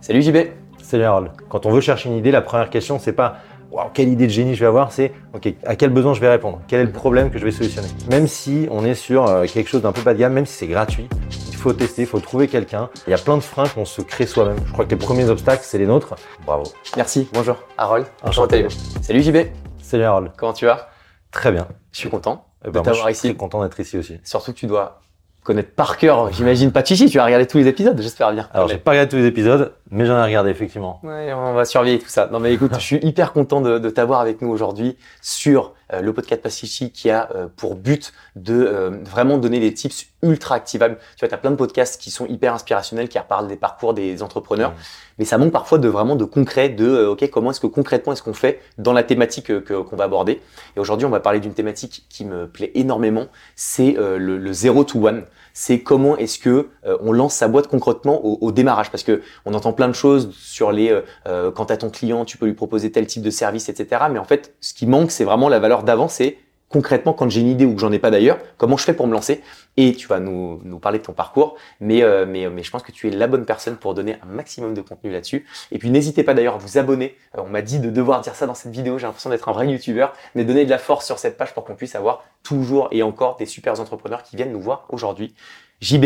Salut JB. Salut Harold. Quand on veut chercher une idée, la première question, c'est pas Waouh, quelle idée de génie je vais avoir, c'est ok, à quel besoin je vais répondre, quel est le problème que je vais solutionner? Même si on est sur euh, quelque chose d'un peu bas de gamme, même si c'est gratuit, il faut tester, il faut trouver quelqu'un. Il y a plein de freins qu'on se crée soi-même. Je crois que les premiers obstacles, c'est les nôtres. Bravo. Merci. Bonjour. Harold. Enchanté. Salut JB. Salut Harold. Comment tu vas? Très bien. Je suis content Eh de ben, moi, t'avoir je suis ici. content d'être ici aussi. Surtout que tu dois connaître par cœur, j'imagine, pas Chichi. Tu as regardé tous les épisodes, j'espère bien. Alors, j'ai pas regardé tous les épisodes, mais j'en ai regardé effectivement. Ouais, on va surveiller tout ça. Non mais écoute, je suis hyper content de, de t'avoir avec nous aujourd'hui sur euh, le podcast Pacifici qui a euh, pour but de euh, vraiment donner des tips ultra activables. Tu vois, tu as plein de podcasts qui sont hyper inspirationnels, qui reparlent des parcours des entrepreneurs, mais ça manque parfois de vraiment de concret, de ok comment est-ce que concrètement est-ce qu'on fait dans la thématique que- qu'on va aborder. Et aujourd'hui, on va parler d'une thématique qui me plaît énormément, c'est le, le zero to one. C'est comment est-ce que on lance sa boîte concrètement au, au démarrage, parce que on entend plein de choses sur les euh, euh, quand tu ton client, tu peux lui proposer tel type de service, etc. Mais en fait, ce qui manque, c'est vraiment la valeur d'avant, c'est concrètement quand j'ai une idée ou que j'en ai pas d'ailleurs, comment je fais pour me lancer Et tu vas nous, nous parler de ton parcours, mais, euh, mais, mais je pense que tu es la bonne personne pour donner un maximum de contenu là-dessus. Et puis n'hésitez pas d'ailleurs à vous abonner. Euh, on m'a dit de devoir dire ça dans cette vidéo, j'ai l'impression d'être un vrai youtubeur, mais donner de la force sur cette page pour qu'on puisse avoir toujours et encore des super entrepreneurs qui viennent nous voir aujourd'hui. JB,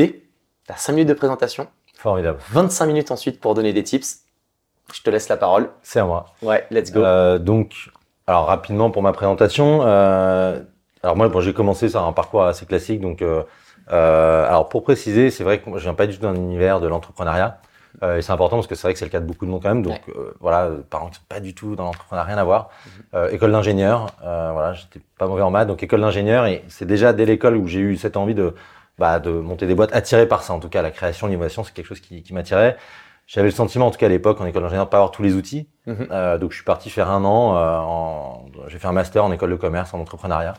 tu as 5 minutes de présentation, Formidable. 25 minutes ensuite pour donner des tips. Je te laisse la parole. C'est à moi. Ouais, let's go. Euh, donc, alors rapidement pour ma présentation. euh, alors moi, bon, j'ai commencé sur un parcours assez classique. Donc, euh, alors pour préciser, c'est vrai que moi, je viens pas du tout d'un univers de l'entrepreneuriat. Et c'est important parce que c'est vrai que c'est le cas de beaucoup de monde quand même. Donc euh, voilà, parents qui sont pas du tout dans l'entrepreneuriat, rien à voir. École d'ingénieur, voilà, j'étais pas mauvais en maths, donc école d'ingénieur. Et c'est déjà dès l'école où j'ai eu cette envie de, bah, de monter des boîtes, attiré par ça. En tout cas, la création, l'innovation, c'est quelque chose qui, qui m'attirait. J'avais le sentiment, en tout cas à l'époque, en école d'ingénieur, de pas avoir tous les outils. Mhm. Euh, donc je suis parti faire un an, euh, en... j'ai fait un master en école de commerce en entrepreneuriat,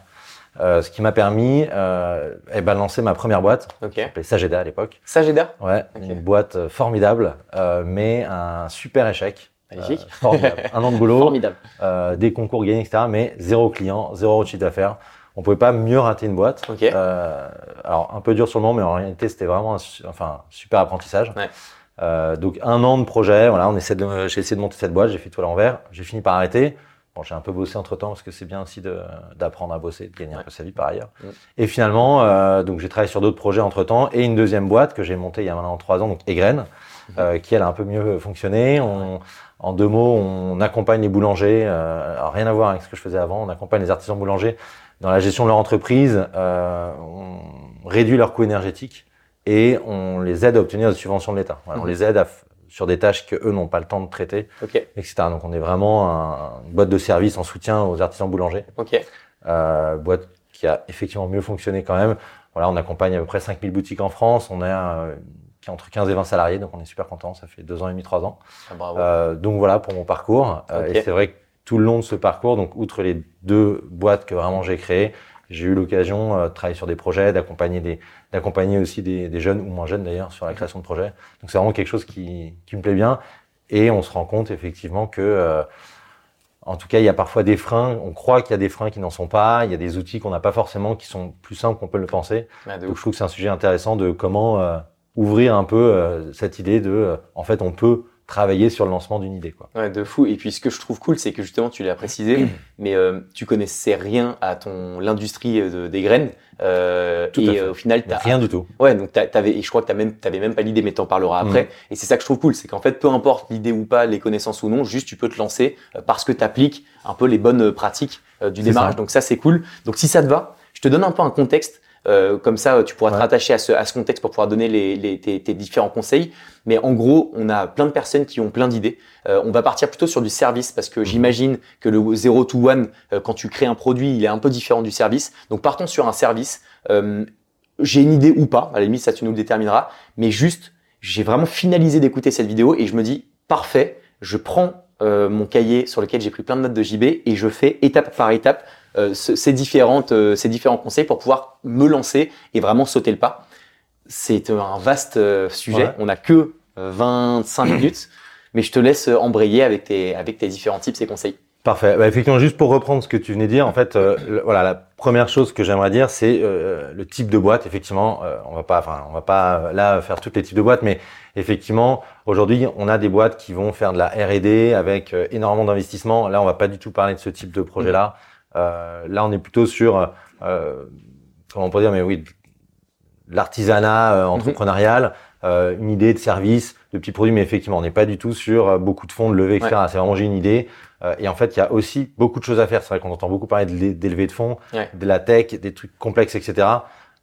euh, ce qui m'a permis euh, eh ben, de lancer ma première boîte, Ok. qui s'appelait Sageda à l'époque. Sageda Ouais, une boîte euh, formidable, euh, mais un super échec. Magnifique. Euh, formidable. un an de boulot, Formidable. euh, des concours gagnés, etc. Mais zéro client, zéro chiffre d'affaires. On pouvait pas mieux rater une boîte. Euh, alors un peu dur sur le moment, mais en réalité c'était vraiment un su- enfin super apprentissage. Ouais. Euh, donc un an de projet, voilà, on essaie de, j'ai essayé de monter cette boîte, j'ai fait tout à l'envers, j'ai fini par arrêter. Bon, j'ai un peu bossé entre temps parce que c'est bien aussi d'apprendre à bosser, de gagner un peu sa vie par ailleurs. Mm. Et finalement, euh, donc j'ai travaillé sur d'autres projets entre temps et une deuxième boîte que j'ai montée il y a maintenant trois ans, donc Egren, Mhm. euh, qui elle a un peu mieux fonctionné. On, en deux mots, on accompagne les boulangers, euh, alors rien à voir avec ce que je faisais avant, on accompagne les artisans boulangers dans la gestion de leur entreprise, euh, on réduit leurs coûts énergétiques et on les aide à obtenir des subventions de l'État. Voilà, On Mhm. les aide à sur des tâches que eux n'ont pas le temps de traiter, Ok. etc. Donc on est vraiment un- une boîte de service en soutien aux artisans boulangers, Ok. euh, boîte qui a effectivement mieux fonctionné quand même. Voilà, on accompagne à peu près 5000 boutiques en France, on est euh, qui a entre 15 et 20 salariés, donc on est super content, ça fait deux ans et demi, trois ans. Ah, bravo. Euh, donc voilà pour mon parcours. Euh, Ok. Et c'est vrai que tout le long de ce parcours, donc outre les deux boîtes que vraiment j'ai créées, j'ai eu l'occasion euh, de travailler sur des projets, d'accompagner des, d'accompagner aussi des, des jeunes ou moins jeunes d'ailleurs sur la création de projets. Donc c'est vraiment quelque chose qui, qui me plaît bien. Et on se rend compte effectivement que, euh, en tout cas, il y a parfois des freins. On croit qu'il y a des freins qui n'en sont pas. Il y a des outils qu'on n'a pas forcément, qui sont plus simples qu'on peut le penser. Ah, Donc ouf. je trouve que c'est un sujet intéressant de comment euh, ouvrir un peu cette idée de, en fait, on peut travailler sur le lancement d'une idée. Quoi. Ouais, de fou. Et puis ce que je trouve cool, c'est que justement, tu l'as précisé, mais euh, tu connaissais rien à ton l'industrie euh, de- des graines. Euh, Tout à et fait. euh, au final, t'as Rien du tout. Ouais, donc t'a- t'avais, et je crois que t'as même, t'avais même pas l'idée, mais t'en parleras Mm. après. Et c'est ça que je trouve cool, c'est qu'en fait, peu importe l'idée ou pas, les connaissances ou non, juste tu peux te lancer euh, parce que t'appliques un peu les bonnes pratiques du démarrage. ça. Donc ça, c'est cool. Donc si ça te va, je te donne un peu un contexte. Euh, comme ça, tu pourras te rattacher à ce, à ce contexte pour pouvoir donner les, les, tes, tes différents conseils. Mais en gros, on a plein de personnes qui ont plein d'idées. Euh, on va partir plutôt sur du service parce Mhm. que j'imagine que le zero to one, euh, quand tu crées un produit, il est un peu différent du service. Donc partons sur un service. Euh, j'ai une idée ou pas, à la limite ça tu nous le détermineras, mais juste j'ai vraiment finalisé d'écouter cette vidéo et je me dis parfait, je prends euh, mon cahier sur lequel j'ai pris plein de notes de JB et je fais étape par étape euh, ce- ces différentes euh, ces différents conseils pour pouvoir me lancer et vraiment sauter le pas. C'est un vaste sujet, Ouais. on n'a que euh, 25 minutes, mais je te laisse embrayer avec tes avec tes différents tips et conseils. Parfait. Bah, effectivement, juste pour reprendre ce que tu venais de dire, en fait, euh, le- voilà, la première chose que j'aimerais dire, c'est euh, le type de boîte. Effectivement, euh, on va pas, enfin, on va pas euh, là faire tous les types de boîtes, mais effectivement, aujourd'hui, on a des boîtes qui vont faire de la R&D avec euh, énormément d'investissement. Là, on va pas du tout parler de ce type de projet-là. Euh, là, on est plutôt sur, euh, comment on peut dire, mais oui, l'artisanat euh, entrepreneurial, euh, une idée de service, de petits produits, mais effectivement, on n'est pas du tout sur beaucoup de fonds, de levée, etc. C'est vraiment j'ai une idée. Euh, et en fait, il y a aussi beaucoup de choses à faire. C'est vrai qu'on entend beaucoup parler de lé- d'élever de fonds, Ouais. de la tech, des trucs complexes, etc.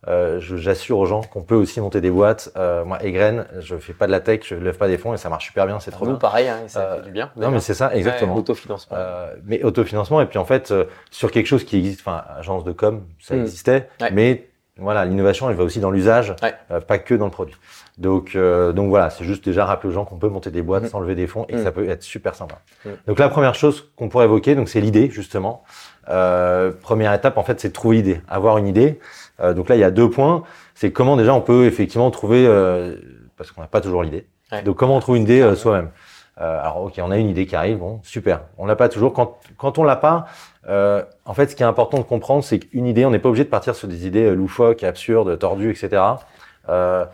Euh, je- J'assure aux gens qu'on peut aussi monter des boîtes. Euh, moi, Egren, je fais pas de la tech, je lève pas des fonds et ça marche super bien, c'est trop Nous, bien. pareil, hein, ça Euh, fait du bien. Non, mais c'est ça, exactement. Ouais, Autofinancement. Euh, mais autofinancement et puis en fait euh, sur quelque chose qui existe, enfin agence de com, ça Mm. existait, Ouais. mais voilà l'innovation elle va aussi dans l'usage, Ouais. euh, pas que dans le produit. Donc euh, donc voilà, c'est juste déjà rappeler aux gens qu'on peut monter des boîtes Mm. sans lever des fonds et que Mm. ça peut être super sympa. Mm. Donc la première chose qu'on pourrait évoquer, donc c'est l'idée justement. Euh, première étape en fait, c'est de trouver l'idée, avoir une idée. Euh, donc là il y a deux points, c'est comment déjà on peut effectivement trouver, euh, parce qu'on n'a pas toujours l'idée. Ouais. Donc comment on trouve une idée euh, soi-même. Euh, alors ok, on a une idée qui arrive, bon super. On l'a pas toujours. Quand quand on l'a pas, euh, en fait, ce qui est important de comprendre, c'est qu'une idée, on n'est pas obligé de partir sur des idées euh, loufoques, absurdes, tordues, etc. Euh,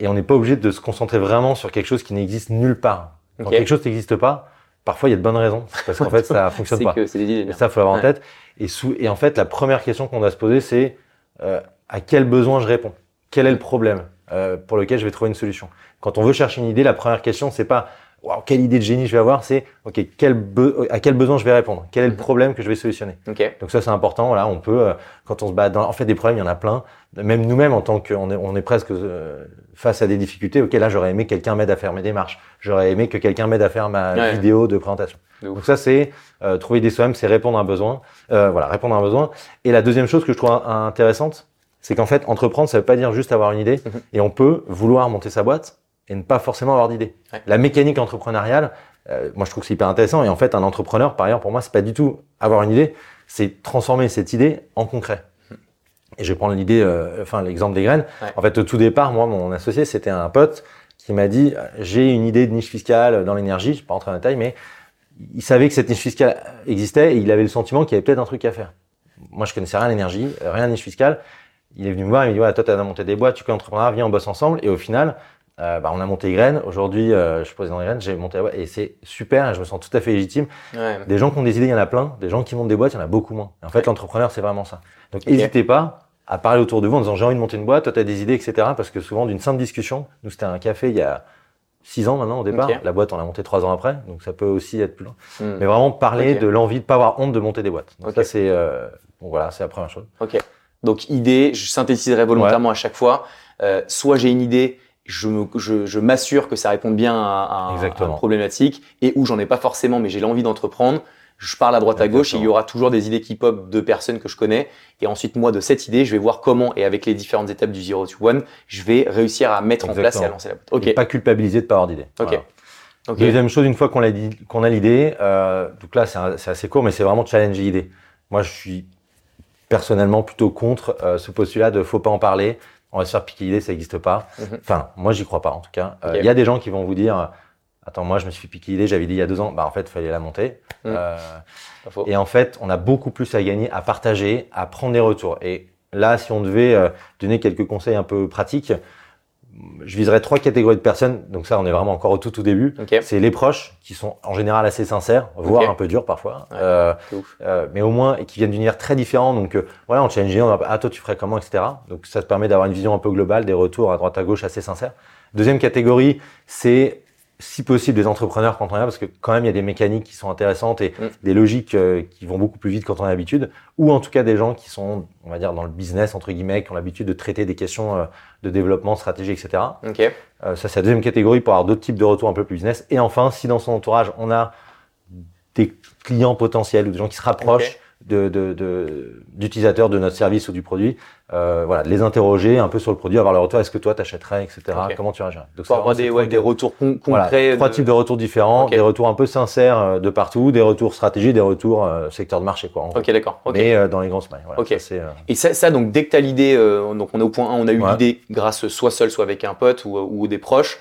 et on n'est pas obligé de se concentrer vraiment sur quelque chose qui n'existe nulle part. Quand quelque chose n'existe pas, parfois il y a de bonnes raisons, parce qu'en fait ça fonctionne pas. que des idées. Et ça, faut l'avoir en tête. Et, sous, et en fait, la première question qu'on doit se poser, c'est euh, à quel besoin je réponds? Quel est le problème euh, pour lequel je vais trouver une solution? Quand on veut chercher une idée, la première question, c'est pas Waouh, quelle idée de génie je vais avoir, c'est ok, quel à quel besoin je vais répondre? Quel est le Mhm. problème que je vais solutionner? Ok. Donc ça, c'est important. Voilà, on peut, euh, quand on se bat dans, en fait, des problèmes, il y en a plein. Même nous-mêmes, en tant qu'on est, on est presque euh, face à des difficultés. Ok, là, j'aurais aimé que quelqu'un m'aide à faire mes démarches. J'aurais aimé que quelqu'un m'aide à faire ma Ouais. vidéo de présentation. De. Donc ça, c'est euh, trouver des soi-même, c'est répondre à un besoin. Euh, voilà, répondre à un besoin. Et la deuxième chose que je trouve in- intéressante, c'est qu'en fait, entreprendre, ça veut pas dire juste avoir une idée. Mhm. Et on peut vouloir monter sa boîte et ne pas forcément avoir d'idée. Ouais. La mécanique entrepreneuriale, euh, moi, je trouve que c'est hyper intéressant. Et en fait, un entrepreneur, par ailleurs, pour moi, c'est pas du tout avoir une idée, c'est transformer cette idée en concret. Et je vais prendre l'idée, euh, enfin l'exemple des graines. Ouais. En fait, au tout départ, moi, mon associé, c'était un pote qui m'a dit euh, j'ai une idée de niche fiscale dans l'énergie. Je vais pas rentrer dans les détails, mais il savait que cette niche fiscale existait et il avait le sentiment qu'il y avait peut-être un truc à faire. Moi, je connaissais rien à l'énergie, euh, rien à niche fiscale. Il est venu me voir, il m'a dit ouais, toi, tu as monté des boîtes, tu connais entrepreneur, viens, on bosse ensemble. Et au final, euh, bah, on a monté Graines. Aujourd'hui, euh, je suis président de Graines, j'ai monté la boîte et c'est super. Et je me sens tout à fait légitime. Ouais. Des gens qui ont des idées, il y en a plein. Des gens qui montent des boîtes, il y en a beaucoup moins. Et en fait, l'entrepreneur, c'est vraiment ça. Donc, n'hésitez pas à parler autour de vous en disant j'ai envie de monter une boîte, toi, tu as des idées, etc. Parce que souvent, d'une simple discussion, nous, c'était un café il y a six ans maintenant au départ. Ok. La boîte, on l'a montée trois ans après. Donc, ça peut aussi être plus long. Hmm. Mais vraiment parler de l'envie de pas avoir honte de monter des boîtes. Donc, ça, c'est, euh, bon, voilà, c'est la première chose. Ok. Donc idée, je synthétiserai volontairement à chaque fois. Euh, soit j'ai une idée, je me- je, je m'assure que ça répond bien à, à- à une problématique, et où j'en ai pas forcément, mais j'ai l'envie d'entreprendre. Je parle à droite à gauche, et il y aura toujours des idées qui pop de personnes que je connais. Et ensuite, moi, de cette idée, je vais voir comment, et avec les différentes étapes du zero to one, je vais réussir à mettre en place et à lancer la boîte. Ok. Et pas culpabiliser de pas avoir d'idée. Ok. Voilà. Ok. Deuxième chose, une fois qu'on a, dit- qu'on a l'idée, euh, donc là c'est assez court, mais c'est vraiment challenger l'idée. Moi, je suis personnellement plutôt contre euh, ce postulat de faut pas en parler, on va se faire piquer l'idée, ça n'existe pas. Mhm. Enfin, moi, j'y crois pas en tout cas. Euh, Il Ok. y a des gens qui vont vous dire, euh, attends, moi, je me suis fait piquer l'idée, j'avais dit il y a deux ans, bah en fait, il fallait la monter. Mhm. Euh, et en fait, on a beaucoup plus à gagner, à partager, à prendre des retours. Et là, si on devait euh, donner quelques conseils un peu pratiques, je viserais trois catégories de personnes. Donc ça, on est vraiment encore au tout tout début. C'est les proches qui sont en général assez sincères, voire un peu durs parfois, Ouais. euh, euh, mais au moins et qui viennent d'univers très différents. Donc euh, voilà, on challenge, on va ah toi tu ferais comment, etc. Donc ça te permet d'avoir une vision un peu globale, des retours à droite à gauche assez sincères. Deuxième catégorie, c'est si possible des entrepreneurs quand on est là, parce que quand même il y a des mécaniques qui sont intéressantes et Mm. des logiques euh, qui vont beaucoup plus vite quand on a l'habitude, ou en tout cas des gens qui sont, on va dire, dans le business entre guillemets, qui ont l'habitude de traiter des questions euh, de développement, de stratégie, etc. Ok. Euh, ça, c'est la deuxième catégorie pour avoir d'autres types de retours un peu plus business. Et enfin, si dans son entourage, on a des clients potentiels ou des gens qui se rapprochent de, de, de- d'utilisateurs de notre service ou du produit, euh, voilà, de les interroger un peu sur le produit, avoir leur retour. Est-ce que toi t'achèterais, etc. Ok. Comment tu réagirais? Donc avoir des, ouais, des retours con- voilà, concrets. trois types de retours différents, des retours un peu sincères euh, de partout, des retours stratégiques, des retours euh, secteur de marché, quoi. Ok, d'accord. ok. Mais euh, dans les grands smiles. Voilà, Ok. ça, c'est, euh, Et ça, ça, donc dès que tu as l'idée, euh, donc on est au point 1, on a eu Ouais. l'idée grâce soit seul, soit avec un pote ou, ou des proches.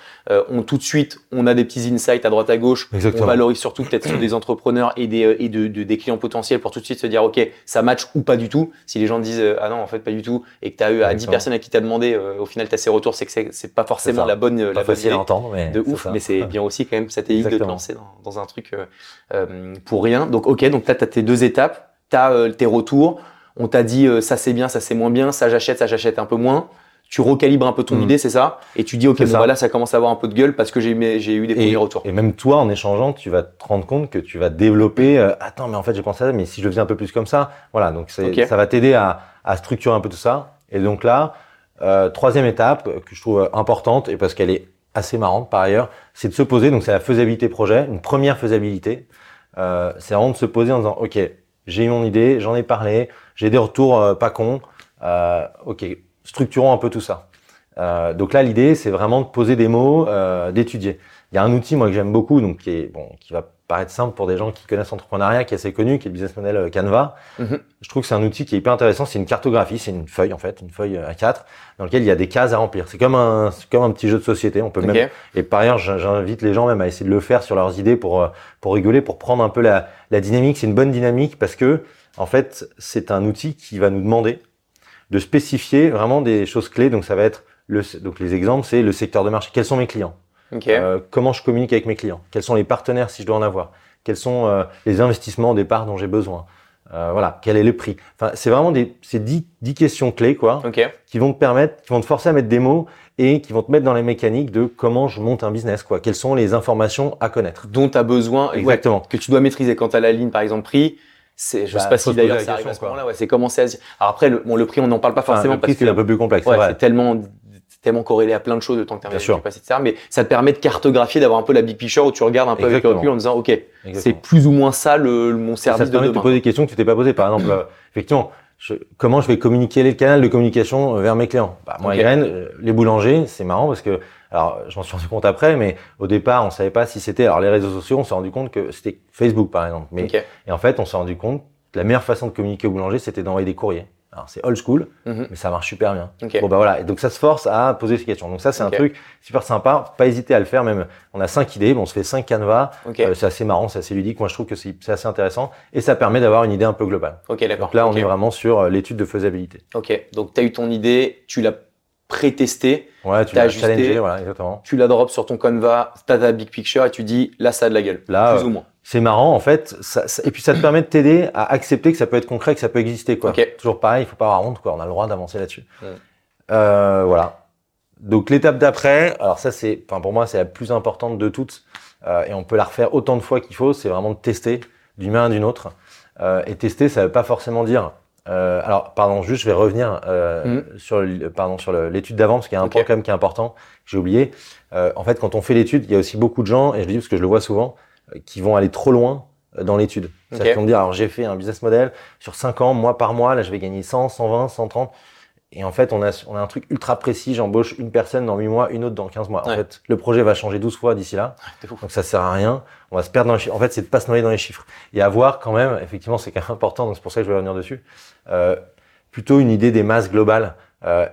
On tout de suite, on a des petits insights à droite à gauche. Exactement. On valorise surtout peut-être sur des entrepreneurs et des et de, de- des clients potentiels pour tout de suite se dire ok, ça match ou pas du tout. Si les gens disent ah non en fait pas du tout et que tu as eu à 10 Exactement. personnes à qui tu as demandé, euh, au final tu as ces retours, c'est que c'est- pas forcément la bonne pas la bonne facile à idée entendre, mais de ouf, ça. mais c'est bien aussi quand même stratégique de te Exactement. lancer dans, dans un truc euh, euh, pour rien. Donc ok, donc là tu as tes deux étapes, tu as tes retours, on t'a dit euh, ça c'est bien, ça c'est moins bien, ça j'achète, ça j'achète un peu moins. Tu recalibres un peu ton Mhm. idée, c'est ça? Et tu dis ok, bon ça. bah là ça commence à avoir un peu de gueule parce que j'ai eu des premiers Et, retours. et même toi, en échangeant, tu vas te rendre compte que tu vas développer. euh, Attends, mais en fait, j'ai pensé à ça, mais si je le faisais un peu plus comme ça, voilà. Donc, ça va t'aider à, à structurer un peu tout ça. Et donc là, euh, troisième étape euh, que je trouve euh, importante et parce qu'elle est assez marrante par ailleurs, c'est de se poser. Donc, c'est la faisabilité projet, une première faisabilité. Euh, c'est vraiment de se poser en disant, ok, j'ai eu mon idée, j'en ai parlé, j'ai des retours euh, pas cons. Euh, ok, structurons un peu tout ça. Euh, donc là, l'idée, c'est vraiment de poser des mots, euh, d'étudier. Il y a un outil, moi, que j'aime beaucoup, donc qui est bon, qui va paraître simple pour des gens qui connaissent l'entrepreneuriat, qui est assez connu, qui est le business model euh, Canva. Mhm. Je trouve que c'est un outil qui est hyper intéressant. C'est une cartographie, c'est une feuille en fait, une feuille à 4 dans laquelle il y a des cases à remplir. C'est comme un, comme un petit jeu de société. On peut Ok. même et par ailleurs, j'in- j'invite les gens même à essayer de le faire sur leurs idées pour euh, pour rigoler, pour prendre un peu la, la dynamique. C'est une bonne dynamique parce que en fait, c'est un outil qui va nous demander de spécifier vraiment des choses clés. Donc ça va être le, donc les exemples, c'est le secteur de marché. Quels sont mes clients? Ok. Euh, Comment je communique avec mes clients? Quels sont les partenaires si je dois en avoir? Quels sont euh, les investissements au départ dont j'ai besoin? Euh, Voilà, quel est le prix? Enfin, c'est vraiment des c'est dix, dix questions clés quoi ok. qui vont te permettre, qui vont te forcer à mettre des mots et qui vont te mettre dans les mécaniques de comment je monte un business, quoi. Quelles sont les informations à connaître? Dont tu as besoin, ouais, Exactement. que tu dois maîtriser quand tu as la ligne par exemple prix. C'est, je Bah, sais pas si d'ailleurs ça arrive à ce moment-là. Ouais, c'est commencer à. se- Alors après, le, bon, le prix, on n'en parle pas Enfin, forcément le prix, parce que c'est un peu plus complexe, Ouais, c'est tellement, tellement corrélé à plein de choses de temps que tu passes, etc. Mais ça te permet de cartographier, d'avoir un peu la big picture où tu regardes un peu avec le Exactement. recul en disant, OK, c'est plus ou moins ça le, mon ça service te de permet de te demain. poser des questions que tu t'es pas posées. Par exemple, euh, effectivement, je- comment je vais communiquer le canal de communication vers mes clients? Bah, Moi, Ok. Irène, euh, les boulangers, c'est marrant parce que, alors, je m'en suis rendu compte après, mais au départ, on savait pas si c'était. Alors, les réseaux sociaux, on s'est rendu compte que c'était Facebook, par exemple. Mais Ok. et en fait, on s'est rendu compte que la meilleure façon de communiquer au boulanger, c'était d'envoyer des courriers. Alors, c'est old school, Mhm. mais ça marche super bien. Ok. Bon bah voilà, et donc ça se force à poser ces questions. Donc ça c'est un truc super sympa, pas hésiter à le faire même. On a cinq idées, bon, on se fait cinq canevas. Euh, c'est assez marrant, c'est assez ludique. Moi je trouve que c'est assez intéressant et ça permet d'avoir une idée un peu globale. Ok, d'accord. Donc là on est vraiment sur euh, l'étude de faisabilité. Ok. Donc, tu as eu ton idée, tu l'as pré-testé, Ouais, tu T'as l'as ajusté. challengé, voilà exactement. tu la drop sur ton Canva, tu as ta big picture et tu dis, là, ça a de la gueule. Là, plus euh, ou moins. C'est marrant en fait, ça- ça- et puis ça te permet de t'aider à accepter que ça peut être concret, que ça peut exister quoi. Toujours pareil, il faut pas avoir honte quoi, on a le droit d'avancer là-dessus. Euh, voilà. Donc l'étape d'après, alors ça c'est, enfin pour moi c'est la plus importante de toutes, euh, et on peut la refaire autant de fois qu'il faut, c'est vraiment de tester d'une main à d'une autre. Euh, et tester, ça veut pas forcément dire. Euh, alors pardon, juste je vais revenir euh, sur, le- pardon sur l'étude d'avant parce qu'il y a un point quand même qui est important, que j'ai oublié. Euh, en fait, quand on fait l'étude, il y a aussi beaucoup de gens, et je le dis parce que je le vois souvent, euh, qui vont aller trop loin euh, dans l'étude. C'est-à-dire Ok. qu'ils vont me dire, alors j'ai fait un business model sur 5 ans, mois par mois, là je vais gagner 100, 120, 130. Et en fait, on a, on a un truc ultra précis, j'embauche une personne dans 8 mois, une autre dans 15 mois. En Ouais. fait, le projet va changer 12 fois d'ici là, fou. donc ça sert à rien. On va se perdre dans les chiffres. En fait, c'est de pas se noyer dans les chiffres. Et avoir quand même, effectivement, c'est quand même important, donc c'est pour ça que je vais revenir dessus, euh, plutôt une idée des masses globales. Euh,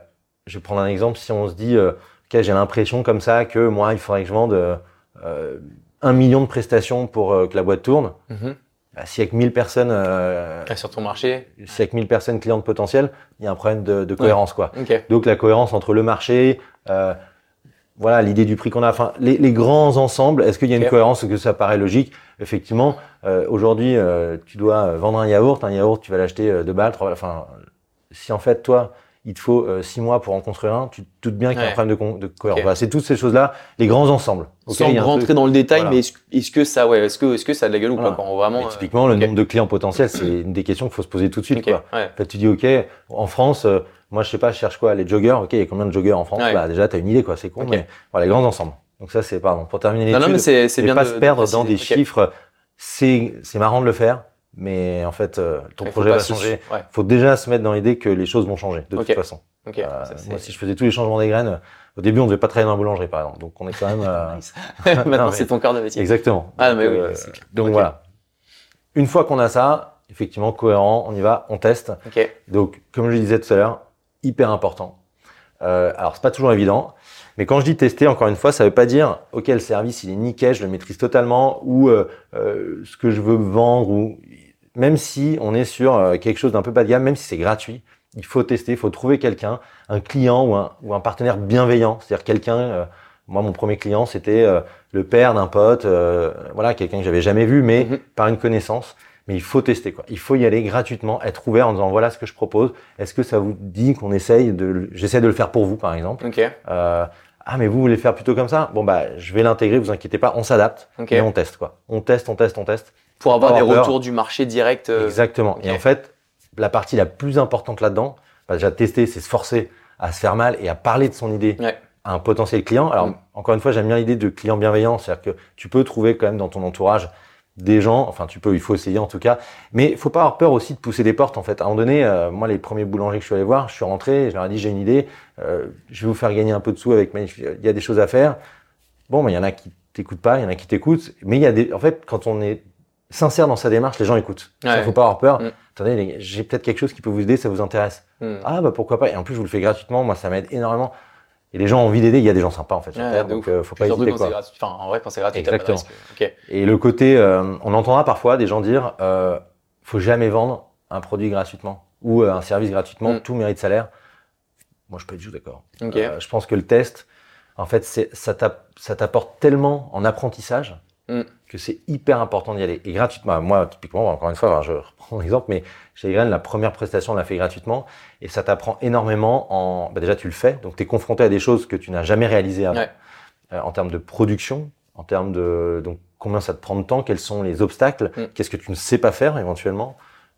je vais prendre un exemple, si on se dit, euh, ok, j'ai l'impression comme ça que moi, il faudrait que je vende euh, euh, un million de prestations pour euh, que la boîte tourne. Mhm. Bah, S'il y a que 1000 personnes, euh, Sur ton marché. s'il y a que 1000 personnes clientes potentielles, il y a un problème de, de cohérence, quoi. Ok. Donc la cohérence entre le marché, euh, voilà, l'idée du prix qu'on a, enfin les, les grands ensembles. Est-ce qu'il y a une cohérence? Est-ce que ça paraît logique? Effectivement, euh, aujourd'hui, euh, tu dois euh, vendre un yaourt. Un yaourt, tu vas l'acheter euh, deux balles, trois balles. Enfin, si en fait toi, il te faut euh, six mois pour en construire un, tu te doutes bien qu'il y a Ouais. un problème de, de cohérence. Ok. Voilà, c'est toutes ces choses-là, les grands ensembles. Ok, Sans rentrer dans le détail, Voilà. mais est-ce, est-ce que ça, ouais, est-ce que, est-ce que ça a de la gueule ou Voilà. pas quand vraiment. Mais euh, typiquement, le nombre de clients potentiels, c'est une des questions qu'il faut se poser tout de suite. Quoi. ouais. En fait, tu dis, OK, en France, euh, moi, je sais pas, je cherche quoi Les joggers, OK, il y a combien de joggers en France? Ouais. bah, Déjà, tu as une idée, quoi, c'est con, mais voilà, les grands ensembles. Donc ça, c'est, pardon, pour terminer Non, non, mais l'étude, c'est, c'est bien pas de- se perdre dans des chiffres, c'est, c'est marrant de le faire, mais en fait, euh, ton projet va changer. Ouais. faut déjà se mettre dans l'idée que les choses vont changer, de toute façon. Ok. Euh, ça, moi, si je faisais tous les changements des graines, au début, on devait pas travailler dans la boulangerie, par exemple. Donc, on est quand même... euh. Maintenant, mais- c'est ton cœur de métier. Exactement. Ah, mais donc, oui, euh, c'est clair. donc voilà. Une fois qu'on a ça, effectivement, cohérent, on y va, on teste. Donc, comme je le disais tout à l'heure, hyper important. Euh, alors, c'est pas toujours évident, mais quand je dis tester, encore une fois, ça veut pas dire, ok, le service il est nickel, je le maîtrise totalement, ou euh, euh, ce que je veux vendre, ou même si on est sur euh, quelque chose d'un peu bas de gamme, même si c'est gratuit, il faut tester, il faut trouver quelqu'un, un client ou un, ou un partenaire bienveillant, c'est-à-dire quelqu'un. euh, moi, mon premier client, c'était euh, le père d'un pote, euh, voilà, quelqu'un que j'avais jamais vu, mais Mhm. par une connaissance. Mais il faut tester quoi. Il faut y aller gratuitement, être ouvert en disant voilà ce que je propose. Est-ce que ça vous dit qu'on essaye de, le- j'essaie de le faire pour vous par exemple? Ok. Euh, ah mais vous voulez faire plutôt comme ça? Bon bah je vais l'intégrer, vous inquiétez pas, on s'adapte et on teste quoi. On teste, on teste, on teste. Pour avoir des peur. retours du marché direct. euh, Exactement. Et en fait, la partie la plus importante là-dedans, bah, déjà tester, c'est se forcer à se faire mal et à parler de son idée Ouais. à un potentiel client. Alors, Mm. encore une fois, j'aime bien l'idée de client bienveillant, c'est-à-dire que tu peux trouver quand même dans ton entourage des gens, enfin tu peux, il faut essayer en tout cas, mais il faut pas avoir peur aussi de pousser des portes en fait. À un moment donné, euh, moi les premiers boulangers que je suis allé voir, je suis rentré, je leur ai dit j'ai une idée, euh, je vais vous faire gagner un peu de sous avec Magnifique. il y a des choses à faire. Bon, mais il y en a qui t'écoutent pas, il y en a qui t'écoutent, mais il y a des, en fait, quand on est sincère dans sa démarche, les gens écoutent. Il Ouais. faut pas avoir peur. Mm. Attendez, les gars, j'ai peut-être quelque chose qui peut vous aider, ça vous intéresse. hmm. Ah bah pourquoi pas. Et en plus, je vous le fais gratuitement, moi ça m'aide énormément. Et les gens ont envie d'aider, il y a des gens sympas en fait sur Ouais, Terre, donc euh, faut pas hésiter quoi. Enfin, en vrai, quand c'est gratuit, pas Exactement. Et le côté, euh, on entendra parfois des gens dire, euh, faut jamais vendre un produit gratuitement ou euh, un service gratuitement, Mm. tout mérite salaire. Moi, je peux être juste d'accord. Euh, je pense que le test, en fait, ça t'apporte tellement en apprentissage Mm. Que c'est hyper important d'y aller. Et gratuitement, moi, typiquement, encore une fois, je reprends l'exemple, mais chez Graines, la première prestation, on l'a fait gratuitement et ça t'apprend énormément en. Bah déjà, tu le fais, donc tu es confronté à des choses que tu n'as jamais réalisées avant. Ouais. Euh, en termes de production, en termes de donc combien ça te prend de temps, quels sont les obstacles, Mm. qu'est-ce que tu ne sais pas faire éventuellement,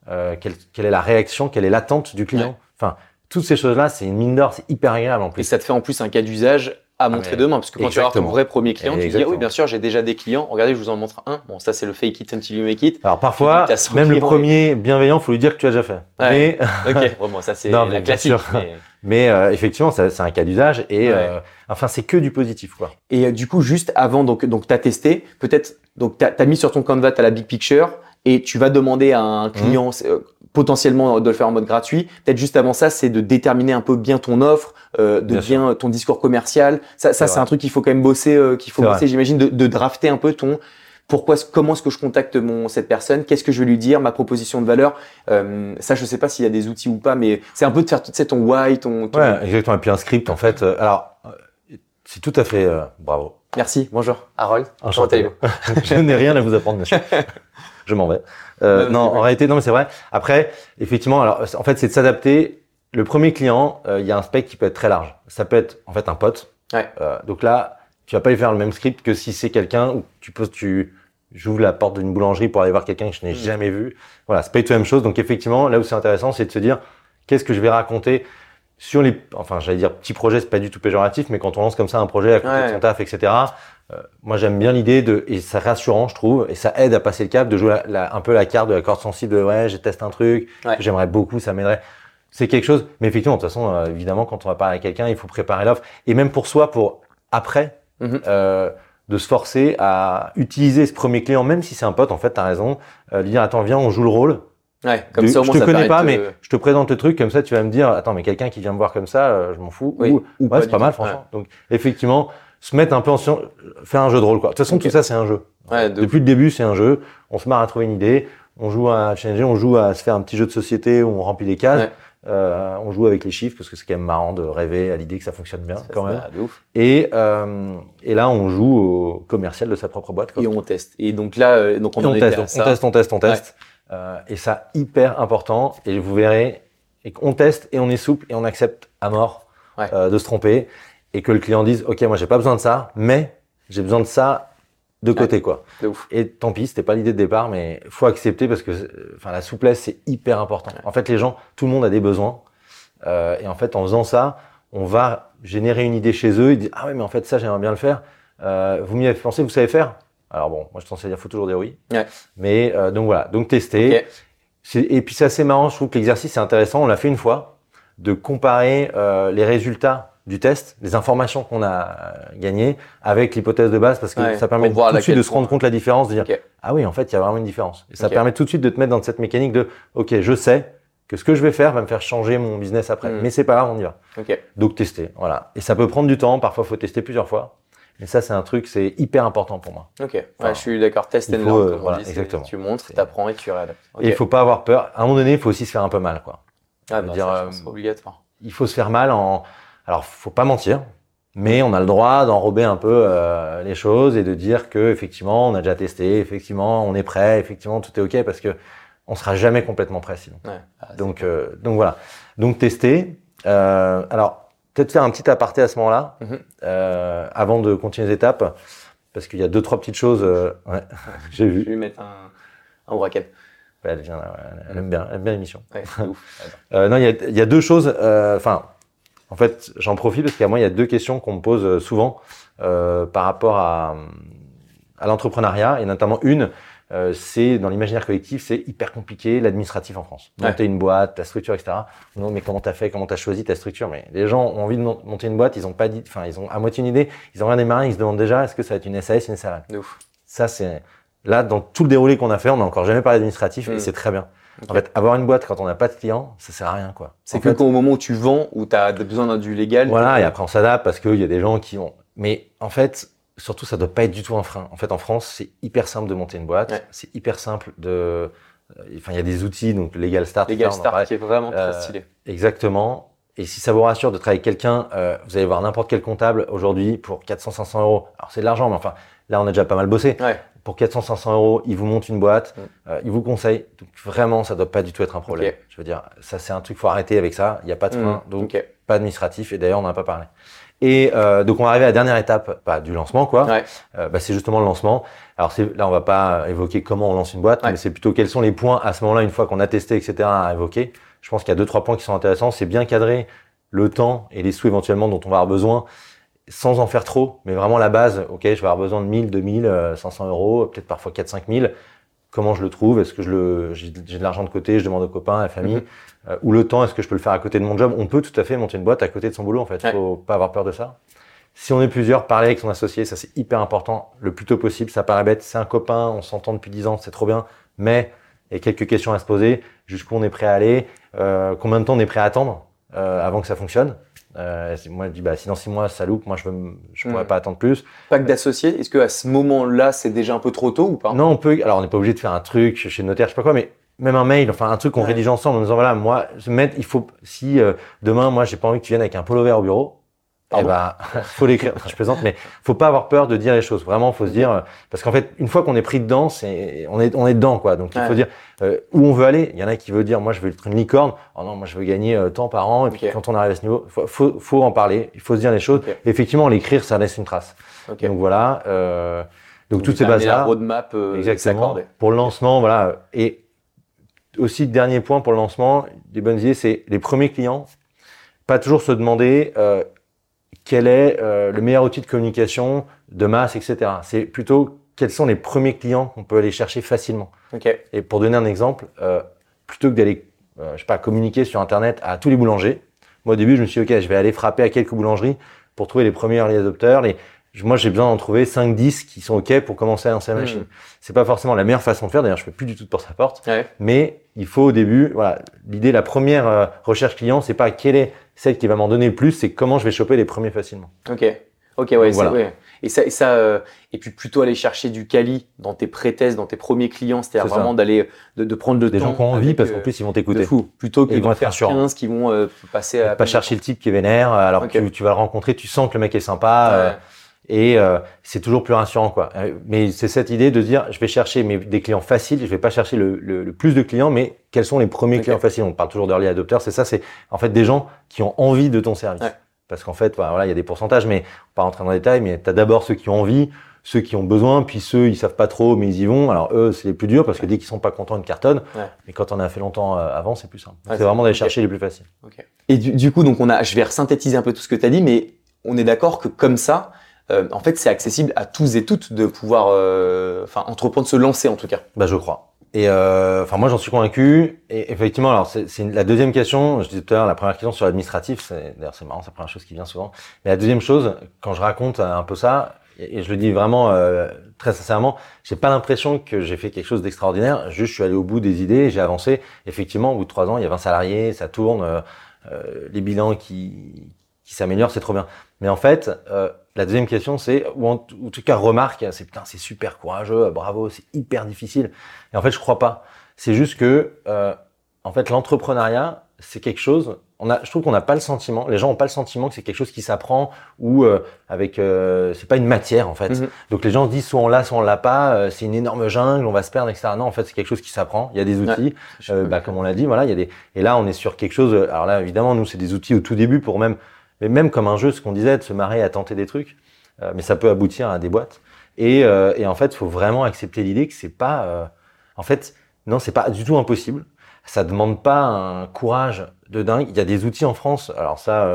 euh, quelle, quelle est la réaction, quelle est l'attente du client. Ouais. Enfin, toutes ces choses-là, c'est une mine d'or, c'est hyper agréable en Et plus. ça te fait en plus un cas d'usage à montrer mais demain. Parce que quand tu vas avoir ton vrai premier client, tu dis, ah oui, bien sûr, j'ai déjà des clients. Regardez, je vous en montre un. Bon, ça, c'est le fake it until you make it. Alors parfois, même le premier bienveillant, faut lui dire que tu as déjà fait. Ouais. Mais, Ok. Bon, ça, c'est la classique. mais- mais euh, effectivement, c'est un cas d'usage et Ouais. euh, enfin, c'est que du positif, quoi. Et euh, du coup, juste avant, donc, donc tu as testé, peut-être, donc tu as, mis sur ton Canva, tu la big picture, et tu vas demander à un client euh, potentiellement de le faire en mode gratuit. Peut-être juste avant ça, c'est de déterminer un peu bien ton offre, euh, de Bien bien, ton discours commercial. Ça, ça C'est un truc qu'il faut quand même bosser, euh, qu'il faut bosser, j'imagine, de, de drafter un peu ton pourquoi, comment est-ce que je contacte mon cette personne, qu'est-ce que je vais lui dire, ma proposition de valeur? Euh, ça, je sais pas s'il y a des outils ou pas, mais c'est un peu de faire tu sais, ton why, ton, ton- Ouais, exactement. Et puis un script, en fait. euh, alors, euh, c'est tout à fait euh, bravo. Merci, bonjour, Harold. Enchanté. je n'ai rien à vous apprendre, monsieur. je m'en vais. Euh, Non, non, en réalité, non, mais c'est vrai. Après, effectivement, alors, en fait, c'est de s'adapter. Le premier client, euh, il y a un spec qui peut être très large. Ça peut être, en fait, un pote. Ouais. Euh, donc là, tu vas pas lui faire le même script que si c'est quelqu'un où tu poses, tu, j'ouvre la porte d'une boulangerie pour aller voir quelqu'un que je n'ai Mm. jamais vu. Voilà, c'est pas du tout la même chose. Donc effectivement, là où c'est intéressant, c'est de se dire, qu'est-ce que je vais raconter sur les, enfin, j'allais dire petits projets, c'est pas du tout péjoratif, mais quand on lance comme ça un projet à côté Ouais. de son taf, etc. euh, moi, j'aime bien l'idée de, et c'est rassurant, je trouve, et ça aide à passer le cap, de jouer la- la- un peu la carte de la corde sensible de, ouais, j'ai testé un truc, Ouais. j'aimerais beaucoup, ça m'aiderait. C'est quelque chose, mais effectivement, de toute façon, euh, évidemment, quand on va parler à quelqu'un, il faut préparer l'offre, et même pour soi, pour après, Mhm. euh, de se forcer à utiliser ce premier client, même si c'est un pote, en fait, t'as raison, euh, lui dire, attends, viens, on joue le rôle, Ouais, comme de- ça, au je moins, te ça connais pas, te- mais je te présente le truc, comme ça, tu vas me dire, attends, mais quelqu'un qui vient me voir comme ça, euh, je m'en fous. Oui, Ou, ou ouais, c'est pas mal, franchement. Donc, effectivement, se mettre un peu en faire un jeu de rôle, quoi. De toute façon, tout ça, c'est un jeu. Ouais, de Depuis le début, c'est un jeu. On se marre à trouver une idée. On joue à challenger, on joue à se faire un petit jeu de société où on remplit les cases. Ouais. Euh, on joue avec les chiffres parce que c'est quand même marrant de rêver à l'idée que ça fonctionne bien, Ça, quand même. de ouf. Et, euh, et là, on joue au commercial de sa propre boîte. Quoi. Et on teste. Et donc là, euh, donc on, on teste, on ça. teste, on teste, on teste. Euh, et ça, hyper important. Et vous verrez, et qu'on teste et on est souple et on accepte à mort Ouais. euh, de se tromper et que le client dise, ok, moi j'ai pas besoin de ça, mais j'ai besoin de ça de Ouais. côté, quoi. Ouf. Et tant pis, c'était pas l'idée de départ, mais faut accepter parce que, enfin, la souplesse c'est hyper important. En fait, les gens, tout le monde a des besoins, euh, et en fait, en faisant ça, on va générer une idée chez eux. Ils disent ah ouais, mais en fait ça, j'aimerais bien le faire. Euh, vous m'y avez penser, vous savez faire? Alors bon, moi je t'enseigne dire faut toujours dire oui. Ouais. Mais euh, donc voilà, donc tester. C'est- Et puis c'est assez marrant, je trouve que l'exercice est intéressant. On l'a fait une fois, de comparer euh, les résultats du test, les informations qu'on a euh, gagnées avec l'hypothèse de base, parce que Ouais, ça permet tout de suite de se rendre compte de la différence, de dire ah oui, en fait, il y a vraiment une différence. Et ça permet tout de suite de te mettre dans cette mécanique de ok, je sais que ce que je vais faire va me faire changer mon business après, Mm. mais c'est pas grave, on y va. Ok. Donc tester, voilà. Et ça peut prendre du temps, parfois faut tester plusieurs fois. Mais ça, c'est un truc, c'est hyper important pour moi. Ok. Ouais, Enfin, je suis d'accord. Test and learn, euh, voilà, exactement. Tu montres, t'apprends et tu réadaptes. Et il faut pas avoir peur. À un moment donné, il faut aussi se faire un peu mal, quoi. Ah, bah, dire, ça, euh, obligatoire. il faut se faire mal en. Alors, faut pas mentir, mais on a le droit d'enrober un peu euh, les choses et de dire que effectivement, on a déjà testé, effectivement, on est prêt, effectivement, tout est ok, parce que on sera jamais complètement prêt sinon. Ouais. Ah, Donc, euh, donc voilà. Donc tester. Euh, alors, peut-être faire un petit aparté à ce moment-là, Mhm. euh, avant de continuer les étapes, parce qu'il y a deux trois petites choses. euh, ouais, j'ai Je vais vu. lui mettre un, un braquet. Ouais, elle vient là, ouais, elle aime bien, elle aime bien l'émission. Ouais, c'est ouf. J'adore. Euh, non, il y a, il y a deux choses. euh, Enfin, en fait, j'en profite parce qu'à moi, il y a deux questions qu'on me pose euh, souvent euh, par rapport à, à l'entrepreneuriat, et notamment une, euh, c'est dans l'imaginaire collectif, c'est hyper compliqué l'administratif en France. Ouais. Monter une boîte, ta structure, etc. Non, mais comment t'as fait, comment t'as choisi ta structure? Mais les gens ont envie de mon- monter une boîte, ils ont pas dit, enfin, ils ont à moitié une idée, ils ont rien démarré, ils se demandent déjà est-ce que ça va être une SAS, une SARL. De ouf. Ça, c'est là dans tout le déroulé qu'on a fait, on n'a encore jamais parlé d'administratif Mm. et c'est très bien. En fait, avoir une boîte quand on n'a pas de clients, ça sert à rien, quoi. C'est que fait, quand au moment où tu vends, où tu as besoin d'un du légal. voilà, et après on s'adapte parce qu'il y a des gens qui ont. Mais en fait, surtout, ça doit pas être du tout un frein. En fait, en France, c'est hyper simple de monter une boîte. Ouais. C'est hyper simple de. euh, Enfin, il y a des outils, donc le Legal Start. Legal Start parlait. qui est vraiment Euh, très stylé. Exactement. Et si ça vous rassure de travailler avec quelqu'un, euh, vous allez voir n'importe quel comptable aujourd'hui pour 400-500 euros. Alors c'est de l'argent, mais enfin, là on a déjà pas mal bossé. Ouais. Pour 400-500 euros, il vous monte une boîte, Mm. euh, il vous conseille. Donc vraiment, ça doit pas du tout être un problème. Je veux dire, ça c'est un truc, faut arrêter avec ça. Il n'y a pas de frein, Mm. donc Ok. pas administratif. Et d'ailleurs, on n'en a pas parlé. Et euh, donc on va arriver à la dernière étape bah, du lancement, quoi. Ouais. Euh, bah, c'est justement le lancement. Alors là, on va pas évoquer comment on lance une boîte, Ouais. mais c'est plutôt quels sont les points à ce moment-là, une fois qu'on a testé, etc., à évoquer. Je pense qu'il y a deux, trois points qui sont intéressants. C'est bien cadrer le temps et les sous éventuellement dont on va avoir besoin, sans en faire trop, mais vraiment la base. Ok, je vais avoir besoin de 1000, 2000, euh, 500 euros, peut-être parfois 4, 5000. Comment je le trouve? Est-ce que je le, j'ai de l'argent de côté Je demande aux copains, à la famille? Mhm. Euh, ou le temps, est-ce que je peux le faire à côté de mon job? On peut tout à fait monter une boîte à côté de son boulot, en fait. Ouais. Faut pas avoir peur de ça. Si on est plusieurs, parler avec son associé, ça c'est hyper important, le plus tôt possible. Ça paraît bête, c'est un copain, on s'entend depuis 10 ans, c'est trop bien, mais a quelques questions à se poser. Jusqu'où on est prêt à aller? Euh, Combien de temps on est prêt à attendre euh, avant que ça fonctionne? Euh, Moi, je dis, bah, si dans 6 mois ça loupe, moi je ne je pourrais Mm. pas attendre plus. Pack d'associés, est-ce que à ce moment-là, c'est déjà un peu trop tôt ou pas? Non, on peut. Alors, on n'est pas obligé de faire un truc chez le notaire, je sais pas quoi, mais même un mail, enfin un truc qu'on Ouais. rédige ensemble en disant voilà, moi, mettre, il faut. Si euh, demain, moi, j'ai pas envie que tu viennes avec un polo vert au bureau. Eh Pardon ben, faut l'écrire. Je plaisante, mais faut pas avoir peur de dire les choses. Vraiment, faut se dire euh, parce qu'en fait, une fois qu'on est pris dedans, c'est on est on est dedans quoi. Donc il Ouais. faut dire euh, où on veut aller. Il y en a qui veut dire moi je veux être une licorne. Oh non, moi je veux gagner euh, tant par an. Et puis quand on arrive à ce niveau, faut, faut faut en parler. Il faut se dire les choses. Ok. Et effectivement, l'écrire, ça laisse une trace. Ok. Donc voilà. euh, donc toutes ces bases la là. roadmap euh, Exactement. Pour le lancement, voilà. Et aussi, dernier point pour le lancement, des bonnes idées, c'est les premiers clients. Pas toujours se demander euh, quel est euh, le meilleur outil de communication de masse, etc. C'est plutôt quels sont les premiers clients qu'on peut aller chercher facilement. Ok. Et pour donner un exemple, euh, plutôt que d'aller, euh, je sais pas, communiquer sur Internet à tous les boulangers, moi au début, je me suis dit, ok, je vais aller frapper à quelques boulangeries pour trouver les premiers early adopters. Les, moi, j'ai besoin d'en trouver 5-10 qui sont ok pour commencer à lancer la Hmm. machine. C'est pas forcément la meilleure façon de faire. D'ailleurs, je fais plus du tout de porte à porte. Ouais. Mais il faut au début, voilà, l'idée, la première euh, recherche client, c'est pas quelle est celle qui va m'en donner le plus, c'est comment je vais choper les premiers facilement. Ok. Ok, ouais, voilà. ouais. Et ça, et ça, euh, et puis plutôt aller chercher du quali dans tes pré-tests, dans tes premiers clients, c'est-à-dire vraiment d'aller, de, de prendre le Des temps. gens qui ont envie parce euh, qu'en plus ils vont t'écouter. fou. Plutôt qu'ils ils vont faire rassurants. 15 qui vont euh, passer à. Pas chercher le type qui est vénère, alors que tu, tu vas le rencontrer, tu sens que le mec est sympa. euh, Ouais. Et euh, c'est toujours plus rassurant, quoi. Euh, Mais c'est cette idée de dire, je vais chercher mes, des clients faciles, je vais pas chercher le, le- le plus de clients, mais quels sont les premiers clients faciles? On parle toujours d'early adopters, c'est ça, c'est en fait des gens qui ont envie de ton service. Ouais. Parce qu'en fait, voilà, il y a des pourcentages, mais on va pas rentrer dans les détails, mais tu as d'abord ceux qui ont envie, ceux qui ont besoin, puis ceux, ils savent pas trop, mais ils y vont. Alors eux, c'est les plus durs, parce que dès qu'ils sont pas contents, ils cartonnent. Ouais. Mais quand on a fait longtemps euh, avant, c'est plus simple. Ouais, c'est vraiment d'aller ok. chercher les plus faciles. Et du, du coup, donc on a, je vais resynthétiser un peu tout ce que tu as dit, mais on est d'accord que comme ça, euh, en fait, c'est accessible à tous et toutes de pouvoir, euh, enfin, entreprendre, se lancer en tout cas. Bah, je crois. Et euh, enfin, moi, j'en suis convaincu. Et effectivement, alors c'est la deuxième question. Je disais tout à l'heure, la première question sur l'administratif. D'ailleurs, c'est marrant, c'est la première chose qui vient souvent. Mais la deuxième chose, quand je raconte un peu ça, et et je le dis vraiment euh, très sincèrement, j'ai pas l'impression que j'ai fait quelque chose d'extraordinaire. Juste, je suis allé au bout des idées, j'ai avancé. Effectivement, au bout de trois ans, il y a 20 salariés, ça tourne, euh, euh, les bilans qui qui s'améliorent, c'est trop bien. Mais en fait, euh, la deuxième question, c'est, ou en, ou en tout cas remarque, c'est putain, c'est super courageux, bravo, c'est hyper difficile. Et en fait, je crois pas. C'est juste que, euh, en fait, l'entrepreneuriat, c'est quelque chose. On a, je trouve qu'on n'a pas le sentiment. Les gens ont pas le sentiment que c'est quelque chose qui s'apprend ou euh, avec. Euh, c'est pas une matière en fait. Mhm. Donc les gens se disent soit on l'a, soit on l'a pas. euh, c'est une énorme jungle, on va se perdre, etc. Non, en fait, c'est quelque chose qui s'apprend. Il y a des outils. Euh, bah, comme on l'a dit, voilà, il y a des. Et là, on est sur quelque chose. euh, Alors là, évidemment, nous, c'est des outils au tout début pour même, mais même comme un jeu, ce qu'on disait, de se marrer à tenter des trucs. Euh, mais ça peut aboutir à des boîtes. Et, euh, et en fait, il faut vraiment accepter l'idée que c'est pas. euh, en fait, non, c'est pas du tout impossible. Ça demande pas un courage de dingue. Il y a des outils en France. Alors ça,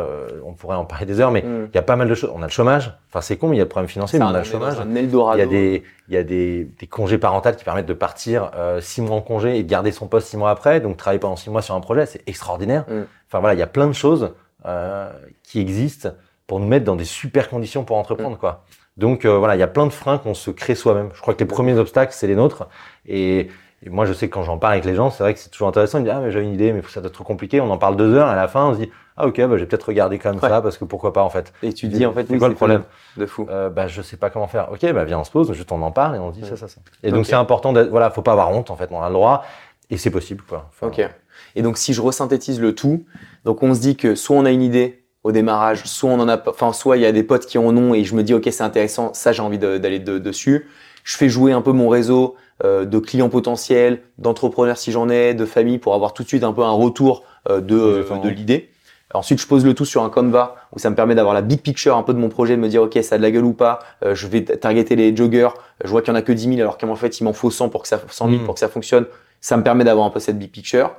on pourrait en parler des heures, mais Mm. il y a pas mal de choses. On a le chômage. Enfin, c'est con, mais il y a le problème financier, mais on a le chômage. un Eldorado. Il y a des, il y a des, des congés parentaux qui permettent de partir six mois en congé et de garder son poste six mois après. Donc travailler pendant six mois sur un projet, c'est extraordinaire. Mm. Enfin voilà, il y a plein de choses euh, qui existent pour nous mettre dans des super conditions pour entreprendre quoi. Donc euh, voilà, il y a plein de freins qu'on se crée soi-même. Je crois que les premiers obstacles, c'est les nôtres. Et, et moi, je sais que quand j'en parle avec les gens, c'est vrai que c'est toujours intéressant. Ils me disent ah mais j'avais une idée, mais ça doit être trop compliqué. On en parle deux heures. À la fin, on se dit ah ok, bah, j'ai peut-être regardé comme Ouais. ça parce que pourquoi pas en fait. Et tu dis en fait, c'est quoi le problème De fou. euh, bah, je sais pas comment faire. Ok, bah, viens, on se pose, juste on en parle et on se dit ça, ça, ça. Et donc, c'est important d'être, voilà, faut pas avoir honte, en fait, on a le droit et c'est possible, quoi. Enfin, Ok. Et donc, si je resynthétise le tout, donc on se dit que soit on a une idée au démarrage, soit on en a, pas- enfin, soit il y a des potes qui en ont et je me dis, ok, c'est intéressant, ça j'ai envie d'aller de- dessus. Je fais jouer un peu mon réseau euh, de clients potentiels, d'entrepreneurs si j'en ai, de famille pour avoir tout de suite un peu un retour euh, de, euh, l'idée. Ensuite, je pose le tout sur un Canva où ça me permet d'avoir la big picture un peu de mon projet, de me dire ok, ça a de la gueule ou pas. Euh, je vais targeter les joggers. Je vois qu'il y en a que 10 000 alors qu'en fait il m'en faut 100 pour que ça 100 000 Mm. pour que ça fonctionne. Ça me permet d'avoir un peu cette big picture.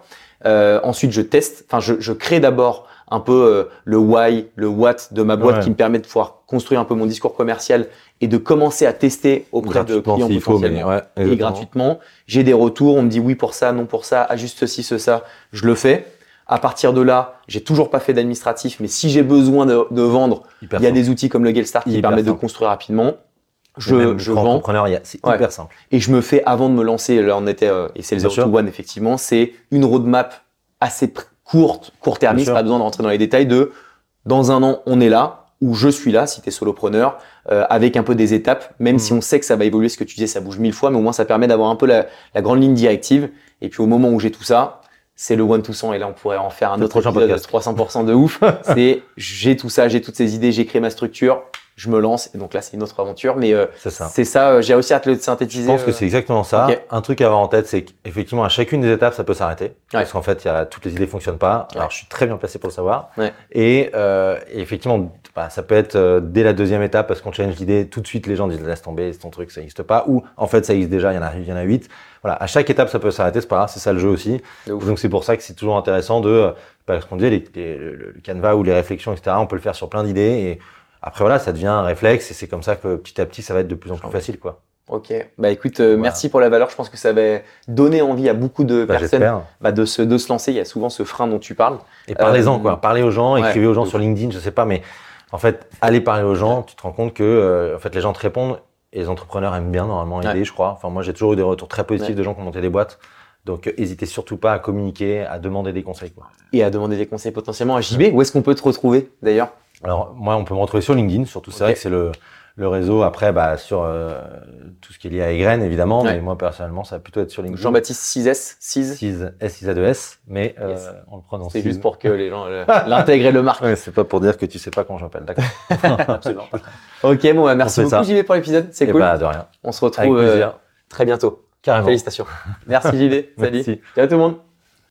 Euh, ensuite, je teste. Enfin, je, je crée d'abord un peu euh, le why, le what de ma boîte Ouais. qui me permet de pouvoir construire un peu mon discours commercial et de commencer à tester auprès de clients faut, potentiels mais ouais. et gratuitement. J'ai des retours, on me dit oui pour ça, non pour ça, ajuste ceci, ce, ça, je le fais. À partir de là, j'ai toujours pas fait d'administratif, mais si j'ai besoin de, de vendre, il y a des outils comme le Gelstar qui permettent de construire rapidement. Je, Même je vends entrepreneur, c'est Ouais. hyper simple. et je me fais avant de me lancer. Là, on était euh, et c'est le Bien 0 to. 1 effectivement. C'est une roadmap assez courte, court-termiste, pas besoin de rentrer dans les détails. De dans un an, on est là ou je suis là si tu es solopreneur euh, avec un peu des étapes, même Mhm. si on sait que ça va évoluer. Ce que tu disais, ça bouge mille fois, mais au moins ça permet d'avoir un peu la, la grande ligne directive. Et puis au moment où j'ai tout ça, c'est le one to 100 et là on pourrait en faire un autre épisode de 300% de ouf. c'est j'ai tout ça, j'ai toutes ces idées, j'ai créé ma structure, je me lance et donc là c'est une autre aventure. Mais euh, C'est ça. ça, euh, j'ai réussi à te le synthétiser. Je pense que euh, c'est exactement ça. Un truc à avoir en tête, c'est qu'effectivement, à chacune des étapes, ça peut s'arrêter. Parce Ouais. qu'en fait, y a, toutes les idées fonctionnent pas. Ouais. Alors, je suis très bien placé pour le savoir. Ouais. Et, euh, et effectivement, bah, ça peut être euh, dès la deuxième étape, parce qu'on challenge l'idée, tout de suite, les gens disent, laisse tomber, c'est ton truc, ça n'existe pas. Ou, en fait, ça existe déjà, il y en a, il y en a huit. Voilà. À chaque étape, ça peut s'arrêter, c'est pas grave, c'est ça le jeu aussi. de. Donc, c'est pour ça que c'est toujours intéressant de, euh, parce qu'on les, les- le, le canevas ou les réflexions, etc., on peut le faire sur plein d'idées. Et après, voilà, ça devient un réflexe et c'est comme ça que petit à petit, ça va être de plus en plus facile, quoi. Ok, bah écoute, euh, Voilà. merci pour la valeur. Je pense que ça va donner envie à beaucoup de Bah, personnes bah, de, se, de se lancer. Il y a souvent ce frein dont tu parles. Et parlez-en, Euh, quoi. Parlez aux gens, ouais, écrivez aux gens sur LinkedIn, je sais pas, mais en fait, allez parler aux gens, tu te rends compte que, euh, en fait, les gens te répondent et les entrepreneurs aiment bien, normalement, aider, Ouais. je crois. Enfin, moi, j'ai toujours eu des retours très positifs Ouais. de gens qui ont monté des boîtes. Donc, euh, hésitez surtout pas à communiquer, à demander des conseils, quoi. Et à demander des conseils potentiellement à JB. Où est-ce qu'on peut te retrouver d'ailleurs? Alors, moi, on peut me retrouver sur LinkedIn, surtout, c'est vrai que c'est le, le réseau. Après, bah, sur euh, tout ce qui est lié à Egren, évidemment, Ouais. mais moi, personnellement, ça va plutôt être sur LinkedIn. Jean-Baptiste 6S 6 6 s 2 s mais euh, Yes. on le prononce. C'est juste pour que les gens euh, l'intègrent et le marquent. Ouais, c'est pas pour dire que tu sais pas comment je m'appelle, d'accord. Absolument. Ok, bon, bah, merci beaucoup. JB pour l'épisode. C'est Et cool. bah, de rien. On se retrouve euh, très bientôt. Carrément. Félicitations. Merci JB. Salut. Merci. Ciao tout le monde.